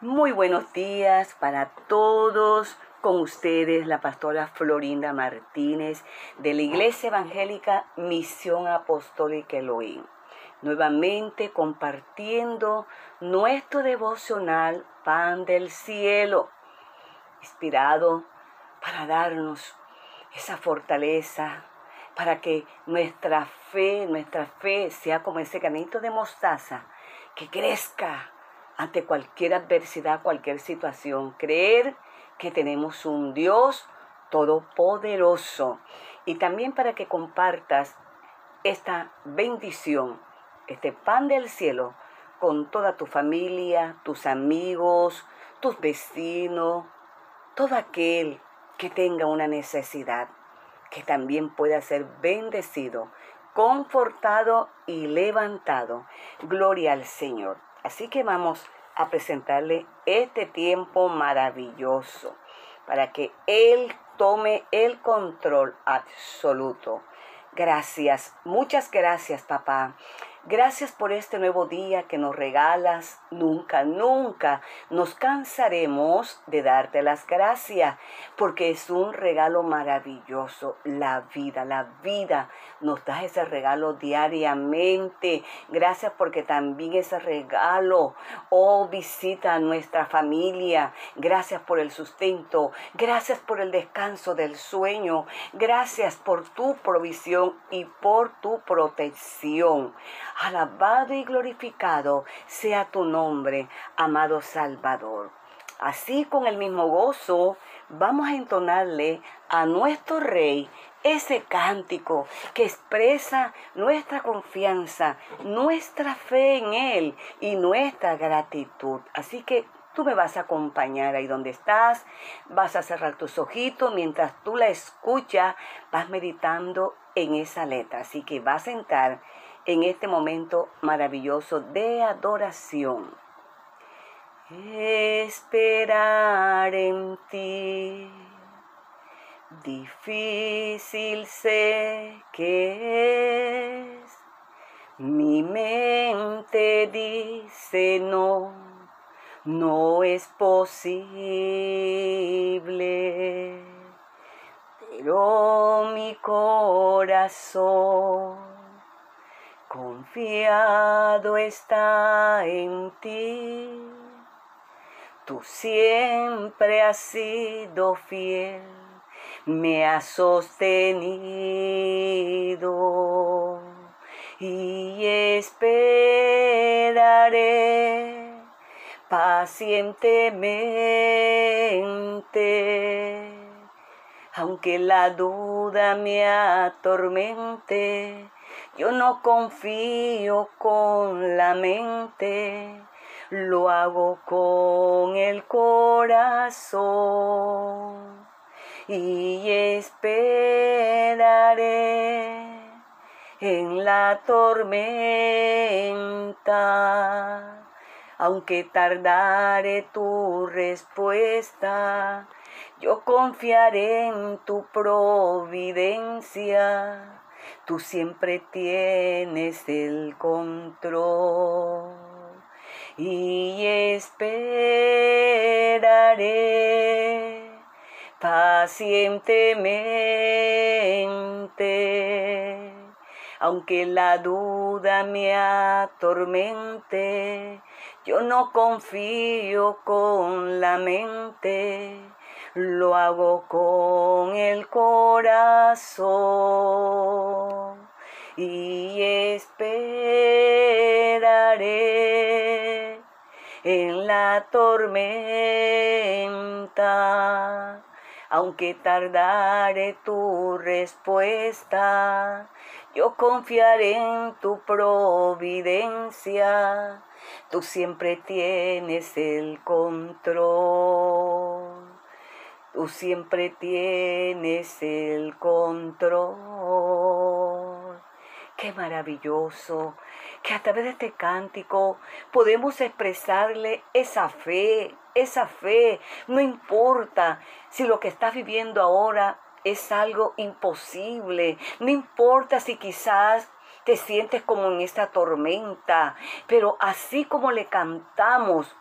Muy buenos días para todos. Con ustedes la pastora Florinda Martínez de la Iglesia Evangélica Misión Apostólica Elohim. Nuevamente compartiendo nuestro devocional Pan del Cielo, inspirado para darnos esa fortaleza, para que nuestra fe, nuestra fe sea como ese granito de mostaza, que crezca ante cualquier adversidad, cualquier situación. Creer que tenemos un Dios todopoderoso. Y también para que compartas esta bendición, este pan del cielo, con toda tu familia, tus amigos, tus vecinos, todo aquel que tenga una necesidad, que también pueda ser bendecido, confortado y levantado. Gloria al Señor. Así que vamos a presentarle este tiempo maravilloso para que Él tome el control absoluto. Gracias, muchas gracias papá. Gracias por este nuevo día que nos regalas. Nunca, nunca nos cansaremos de darte las gracias porque es un regalo maravilloso. La vida, la vida nos da ese regalo diariamente. Gracias porque también ese regalo, oh, visita a nuestra familia. Gracias por el sustento. Gracias por el descanso del sueño. Gracias por tu provisión y por tu protección. Alabado y glorificado sea tu nombre, amado Salvador. Así con el mismo gozo vamos a entonarle a nuestro Rey ese cántico que expresa nuestra confianza, nuestra fe en Él y nuestra gratitud. Así que tú me vas a acompañar ahí donde estás, vas a cerrar tus ojitos mientras tú la escuchas, vas meditando en esa letra. Así que vas a entrar en este momento maravilloso de adoración. Esperar en ti, difícil sé que es. Mi mente dice no, no es posible, pero mi corazón Confiado está en ti, tú siempre has sido fiel, me has sostenido. Y esperaré pacientemente, aunque la duda me atormente yo no confío con la mente, lo hago con el corazón y esperaré en la tormenta. Aunque tardare tu respuesta, yo confiaré en tu providencia Tú siempre tienes el control y esperaré pacientemente. Aunque la duda me atormente, yo no confío con la mente lo hago con el corazón y esperaré en la tormenta. Aunque tardare tu respuesta, yo confiaré en tu providencia. Tú siempre tienes el control. Tú siempre tienes el control. Qué maravilloso que a través de este cántico podemos expresarle esa fe, esa fe. No importa si lo que estás viviendo ahora es algo imposible. No importa si quizás te sientes como en esta tormenta, pero así como le cantamos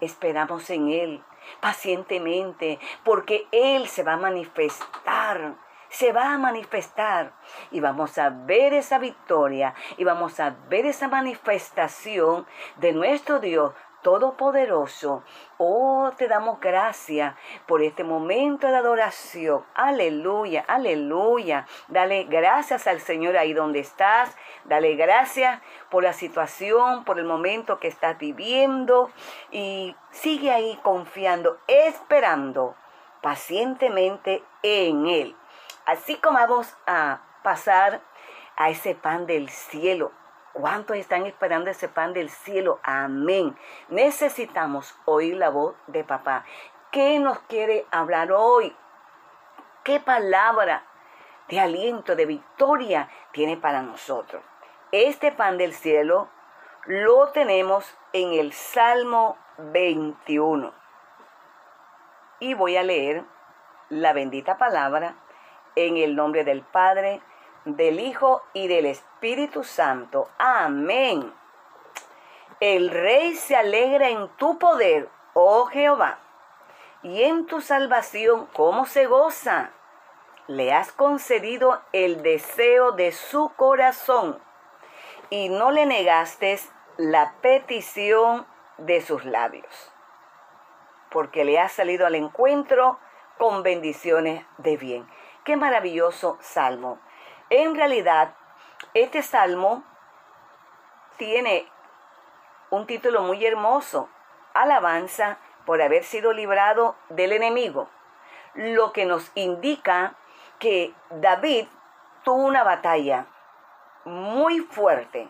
esperamos en Él pacientemente, porque Él se va a manifestar se va a manifestar. Y vamos a ver esa victoria y vamos a ver esa manifestación de nuestro Dios Todopoderoso. Oh, te damos gracias por este momento de adoración. Aleluya, aleluya. Dale gracias al Señor ahí donde estás. Dale gracias por la situación, por el momento que estás viviendo. Y sigue ahí confiando, esperando pacientemente en Él. Así como vamos a pasar a ese pan del cielo ¿Cuántos están esperando ese pan del cielo? Amén. Necesitamos oír la voz de papá. ¿Qué nos quiere hablar hoy? ¿Qué palabra de aliento, de victoria tiene para nosotros? Este pan del cielo lo tenemos en el Salmo 21. Y voy a leer la bendita palabra en el nombre del Padre, del Hijo y del Espíritu Santo. Amén. El Rey se alegra en tu poder, oh Jehová, y en tu salvación, ¿cómo se goza? Le has concedido el deseo de su corazón y no le negaste la petición de sus labios, porque le has salido al encuentro con bendiciones de bien. Qué maravilloso salmo. En realidad, este salmo tiene un título muy hermoso, Alabanza por haber sido librado del enemigo, lo que nos indica que David tuvo una batalla muy fuerte.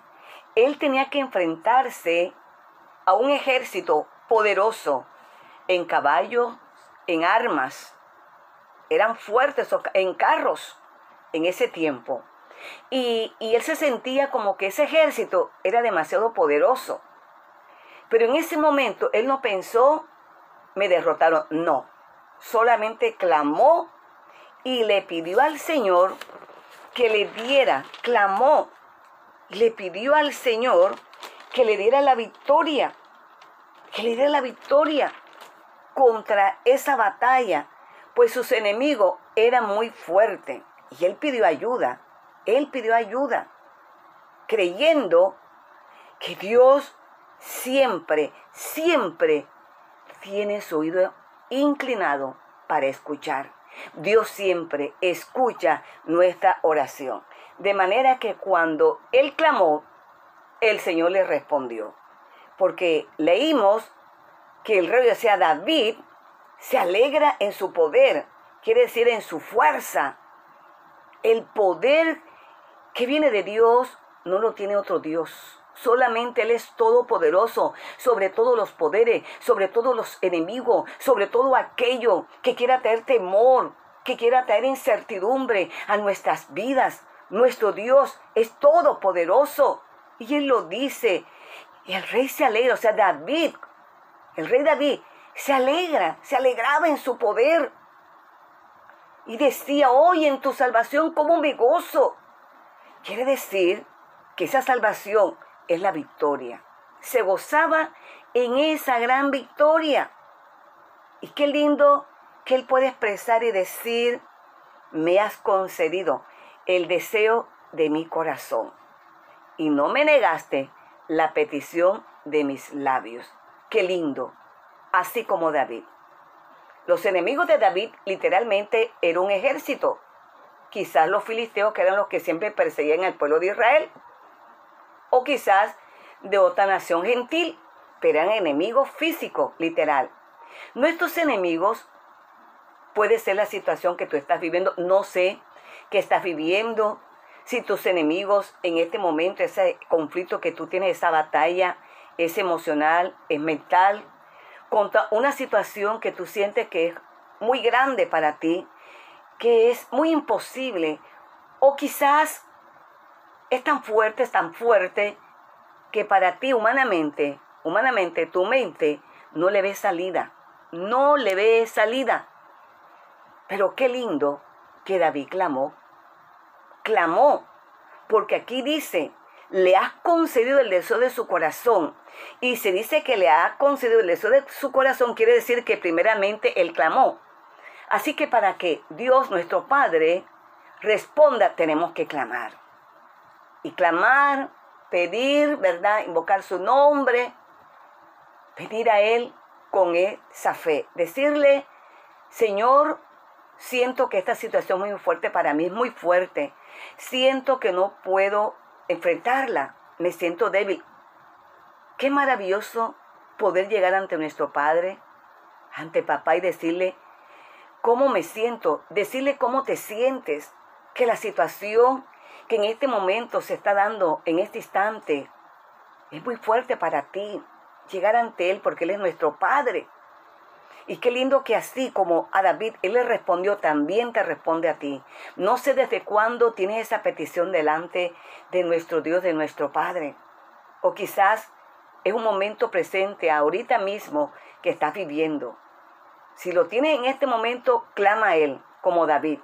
Él tenía que enfrentarse a un ejército poderoso en caballos, en armas. Eran fuertes en carros en ese tiempo. Y, él se sentía como que ese ejército era demasiado poderoso. Pero en ese momento él no pensó, me derrotaron. No, solamente clamó y le pidió al Señor que le diera, clamó, le pidió al Señor que le diera la victoria, que le diera la victoria contra esa batalla, pues sus enemigos eran muy fuertes. Y él pidió ayuda, él pidió ayuda, creyendo que Dios siempre, siempre tiene su oído inclinado para escuchar. Dios siempre escucha nuestra oración. De manera que cuando Él clamó, el Señor le respondió. Porque leímos que el rey, o sea, David, se alegra en su poder, quiere decir en su fuerza, el poder que viene de Dios no lo tiene otro Dios. Solamente Él es todopoderoso sobre todos los poderes, sobre todos los enemigos, sobre todo aquello que quiera traer temor, que quiera traer incertidumbre a nuestras vidas. Nuestro Dios es todopoderoso. Y Él lo dice. Y el rey se alegra, o sea, David, el rey David, se alegra, se alegraba en su poder y decía, hoy en tu salvación, ¿cómo me gozo? Quiere decir que esa salvación es la victoria. Se gozaba en esa gran victoria. Y qué lindo que él puede expresar y decir, me has concedido el deseo de mi corazón y no me negaste la petición de mis labios. Qué lindo, así como David. Los enemigos de David literalmente eran un ejército. Quizás los filisteos, que eran los que siempre perseguían al pueblo de Israel. O quizás de otra nación gentil, pero eran enemigos físicos, literal. Nuestros enemigos puede ser la situación que tú estás viviendo. No sé qué estás viviendo. Si tus enemigos en este momento, ese conflicto que tú tienes, esa batalla, es emocional, es mental, contra una situación que tú sientes que es muy grande para ti, que es muy imposible, o quizás es tan fuerte, es tan fuerte, que para ti humanamente, humanamente tu mente no le ve salida, no le ve salida. Pero qué lindo que David clamó, clamó, porque aquí dice, le has concedido el deseo de su corazón. Y se dice que le ha concedido el deseo de su corazón, quiere decir que primeramente él clamó. Así que para que Dios, nuestro Padre, responda, tenemos que clamar. Y clamar, pedir, ¿verdad? Invocar su nombre, pedir a Él con esa fe. Decirle, Señor, siento que esta situación es muy fuerte para mí, es muy fuerte. Siento que no puedo enfrentarla, me siento débil. Qué maravilloso poder llegar ante nuestro Padre, ante papá y decirle cómo me siento, decirle cómo te sientes, que la situación que en este momento se está dando, en este instante, es muy fuerte para ti. Llegar ante Él porque Él es nuestro Padre. Y qué lindo que así como a David, Él le respondió, también te responde a ti. No sé desde cuándo tienes esa petición delante de nuestro Dios, de nuestro Padre. O quizás es un momento presente, ahorita mismo, que estás viviendo. Si lo tienes en este momento, clama a Él, como David.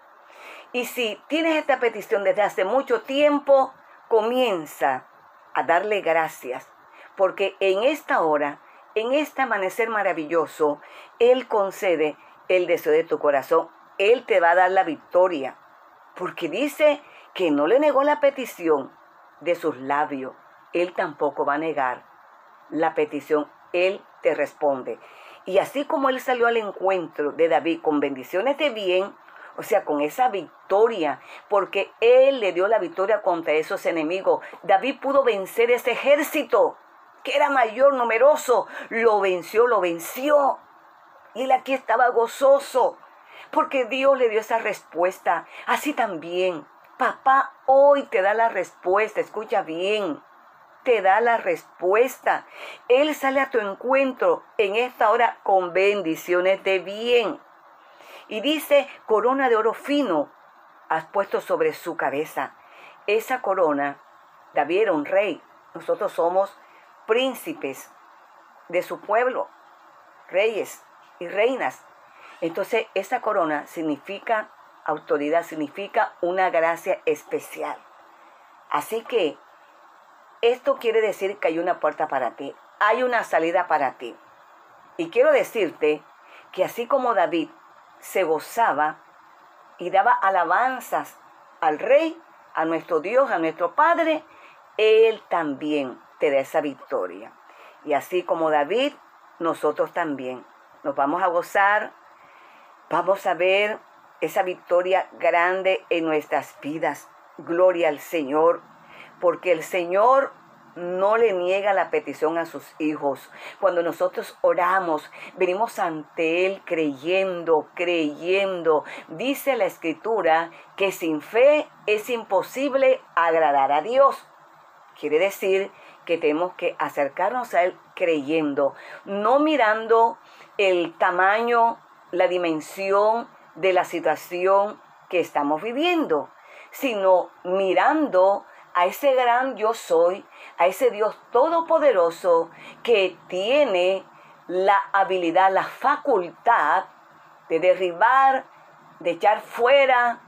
Y si tienes esta petición desde hace mucho tiempo, comienza a darle gracias, porque en esta hora, en este amanecer maravilloso, Él concede el deseo de tu corazón. Él te va a dar la victoria, porque dice que no le negó la petición de sus labios. Él tampoco va a negar la petición. Él te responde. Y así como Él salió al encuentro de David con bendiciones de bien, o sea, con esa victoria, porque Él le dio la victoria contra esos enemigos. David pudo vencer ese ejército, que era mayor, numeroso. Lo venció, lo venció. Y él aquí estaba gozoso, porque Dios le dio esa respuesta. Así también, papá hoy te da la respuesta, escucha bien te da la respuesta. Él sale a tu encuentro en esta hora con bendiciones de bien. Y dice, corona de oro fino has puesto sobre su cabeza. Esa corona, David era un rey. Nosotros somos príncipes de su pueblo, reyes y reinas. Entonces, esa corona significa autoridad, significa una gracia especial. Así que esto quiere decir que hay una puerta para ti, hay una salida para ti. Y quiero decirte que así como David se gozaba y daba alabanzas al rey, a nuestro Dios, a nuestro Padre, Él también te da esa victoria. Y así como David, nosotros también nos vamos a gozar, vamos a ver esa victoria grande en nuestras vidas. Gloria al Señor, porque el Señor no le niega la petición a sus hijos. Cuando nosotros oramos, venimos ante Él creyendo, creyendo. Dice la escritura que sin fe es imposible agradar a Dios. Quiere decir que tenemos que acercarnos a Él creyendo, no mirando el tamaño, la dimensión de la situación que estamos viviendo, sino mirando a ese gran yo soy, a ese Dios todopoderoso que tiene la habilidad, la facultad de derribar, de echar fuera,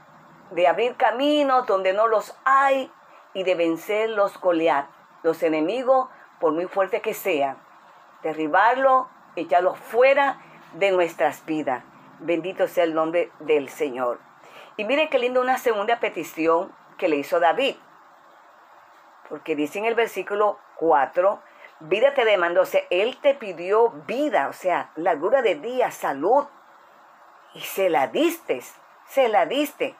de abrir caminos donde no los hay y de vencer los Goliat, los enemigos, por muy fuertes que sean. Derribarlos, echarlos fuera de nuestras vidas. Bendito sea el nombre del Señor. Y mire qué lindo una segunda petición que le hizo David porque dice en el versículo 4, vida te demandó, o sea, Él te pidió vida, o sea, largura de día, salud, y se la diste, se la diste.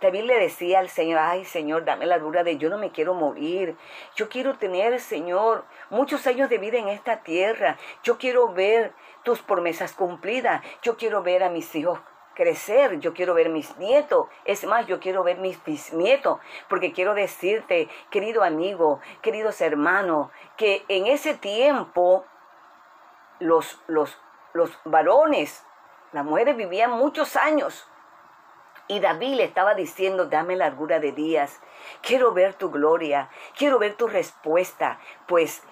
David le decía al Señor, ay Señor, dame la largura de yo no me quiero morir. Yo quiero tener, Señor, muchos años de vida en esta tierra. Yo quiero ver tus promesas cumplidas. Yo quiero ver a mis hijos crecer, yo quiero ver mis nietos, es más, yo quiero ver mis bisnietos, porque quiero decirte, querido amigo, queridos hermanos, que en ese tiempo los, los, los varones, las mujeres vivían muchos años. Y David le estaba diciendo, dame largura de días, quiero ver tu gloria, quiero ver tu respuesta, pues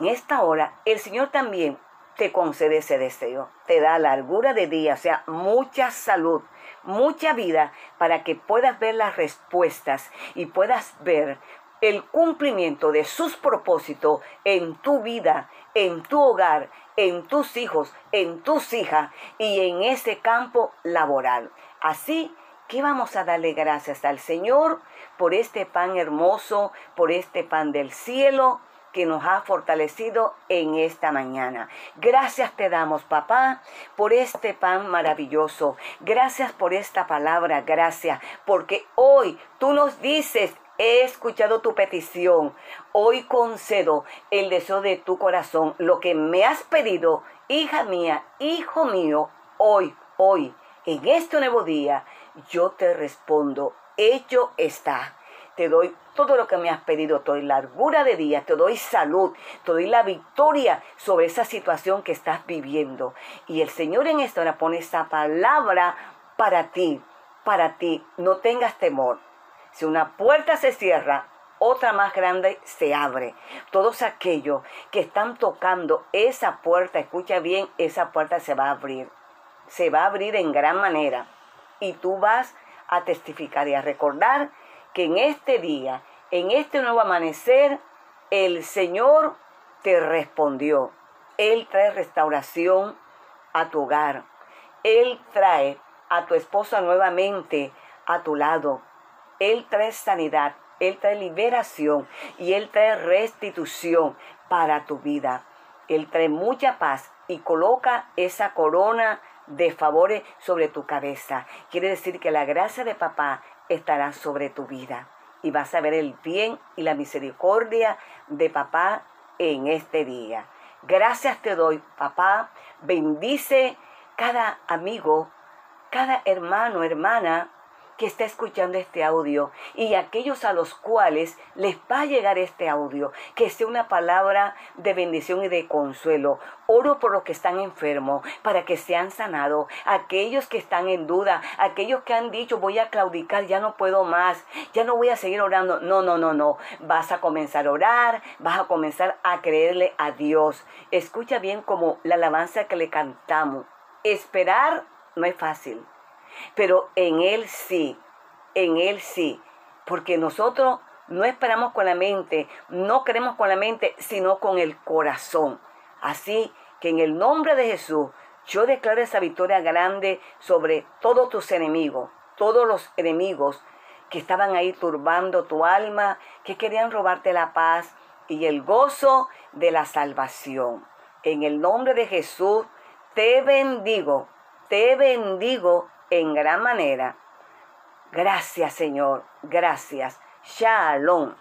en esta hora el Señor también te concede ese deseo, te da largura de día, o sea, mucha salud, mucha vida para que puedas ver las respuestas y puedas ver el cumplimiento de sus propósitos en tu vida, en tu hogar, en tus hijos, en tus hijas y en ese campo laboral. Así que vamos a darle gracias al Señor por este pan hermoso, por este pan del cielo que nos ha fortalecido en esta mañana. Gracias te damos, papá, por este pan maravilloso. Gracias por esta palabra, gracias, porque hoy tú nos dices He escuchado tu petición. Hoy concedo el deseo de tu corazón. Lo que me has pedido, hija mía, hijo mío, hoy, hoy, en este nuevo día, yo te respondo, hecho está. Te doy todo lo que me has pedido, te doy largura de día, te doy salud, te doy la victoria sobre esa situación que estás viviendo. Y el Señor en esta hora pone esa palabra para ti, para ti. No tengas temor. Si una puerta se cierra, otra más grande se abre. Todos aquellos que están tocando esa puerta, escucha bien, esa puerta se va a abrir. Se va a abrir en gran manera. Y tú vas a testificar y a recordar que en este día, en este nuevo amanecer, el Señor te respondió. Él trae restauración a tu hogar. Él trae a tu esposa nuevamente a tu lado. Él trae sanidad, Él trae liberación y Él trae restitución para tu vida. Él trae mucha paz y coloca esa corona de favores sobre tu cabeza. Quiere decir que la gracia de papá estará sobre tu vida y vas a ver el bien y la misericordia de papá en este día. Gracias te doy, papá. Bendice cada amigo, cada hermano, hermana que está escuchando este audio y aquellos a los cuales les va a llegar este audio, que sea una palabra de bendición y de consuelo. Oro por los que están enfermos para que sean sanados, aquellos que están en duda, aquellos que han dicho voy a claudicar, ya no puedo más, ya no voy a seguir orando. No, no, no, no. Vas a comenzar a orar, vas a comenzar a creerle a Dios. Escucha bien como la alabanza que le cantamos. Esperar no es fácil pero en Él sí, en Él sí, porque nosotros no esperamos con la mente, no queremos con la mente, sino con el corazón. Así que en el nombre de Jesús, yo declaro esa victoria grande sobre todos tus enemigos, todos los enemigos que estaban ahí turbando tu alma, que querían robarte la paz y el gozo de la salvación. En el nombre de Jesús, te bendigo, te bendigo en gran manera. Gracias Señor, gracias. Shalom.